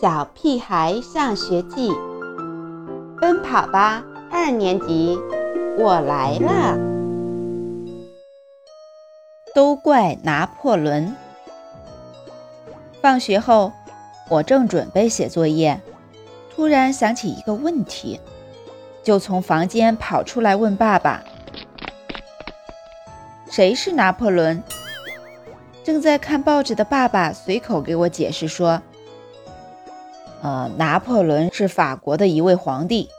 小屁孩上学记》，奔跑吧二年级，我来了。都怪拿破仑。放学后，我正准备写作业，突然想起一个问题，就从房间跑出来问爸爸：“谁是拿破仑？”正在看报纸的爸爸随口给我解释说。呃，拿破仑是法国的一位皇帝，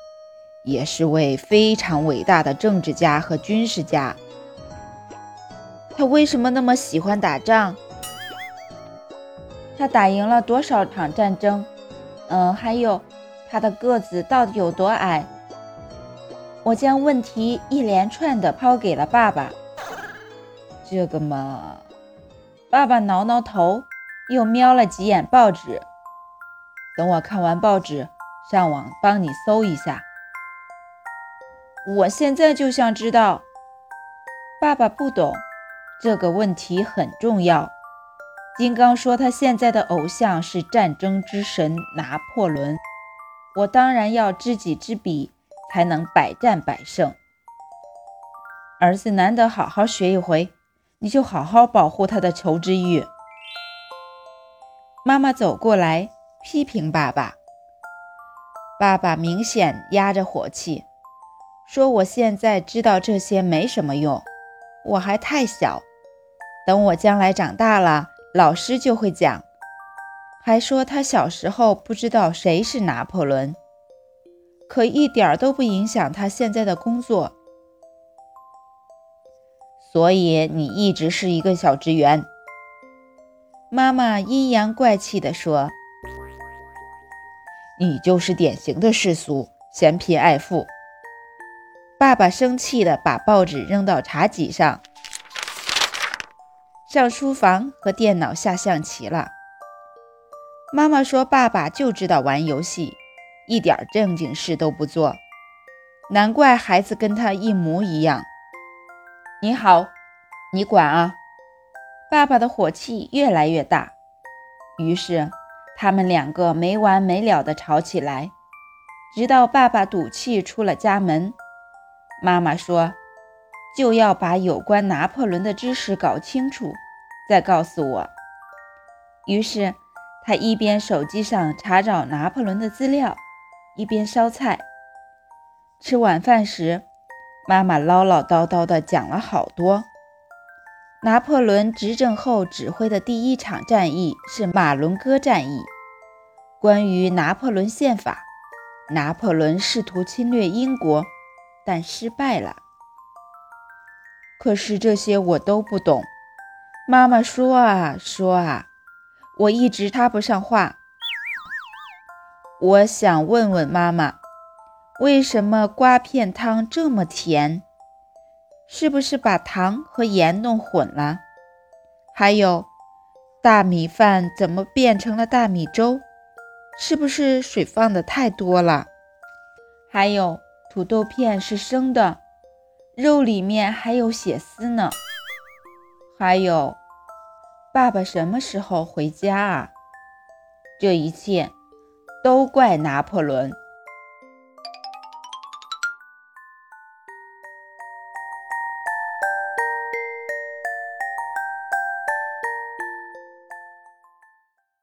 也是位非常伟大的政治家和军事家。他为什么那么喜欢打仗？他打赢了多少场战争？嗯，还有他的个子到底有多矮？我将问题一连串的抛给了爸爸。这个嘛，爸爸挠挠头，又瞄了几眼报纸。等我看完报纸，上网帮你搜一下。我现在就想知道，爸爸不懂这个问题很重要。金刚说他现在的偶像是战争之神拿破仑，我当然要知己知彼，才能百战百胜。儿子难得好好学一回，你就好好保护他的求知欲。妈妈走过来。批评爸爸，爸爸明显压着火气，说：“我现在知道这些没什么用，我还太小，等我将来长大了，老师就会讲。”还说他小时候不知道谁是拿破仑，可一点都不影响他现在的工作。所以你一直是一个小职员。”妈妈阴阳怪气地说。你就是典型的世俗，嫌贫爱富。爸爸生气地把报纸扔到茶几上，上书房和电脑下象棋了。妈妈说：“爸爸就知道玩游戏，一点正经事都不做，难怪孩子跟他一模一样。”你好，你管啊！爸爸的火气越来越大，于是。他们两个没完没了地吵起来，直到爸爸赌气出了家门。妈妈说：“就要把有关拿破仑的知识搞清楚，再告诉我。”于是他一边手机上查找拿破仑的资料，一边烧菜。吃晚饭时，妈妈唠唠叨叨地讲了好多。拿破仑执政后指挥的第一场战役是马伦哥战役。关于拿破仑宪法，拿破仑试图侵略英国，但失败了。可是这些我都不懂。妈妈说啊说啊，我一直插不上话。我想问问妈妈，为什么瓜片汤这么甜？是不是把糖和盐弄混了？还有，大米饭怎么变成了大米粥？是不是水放的太多了？还有，土豆片是生的，肉里面还有血丝呢。还有，爸爸什么时候回家啊？这一切都怪拿破仑。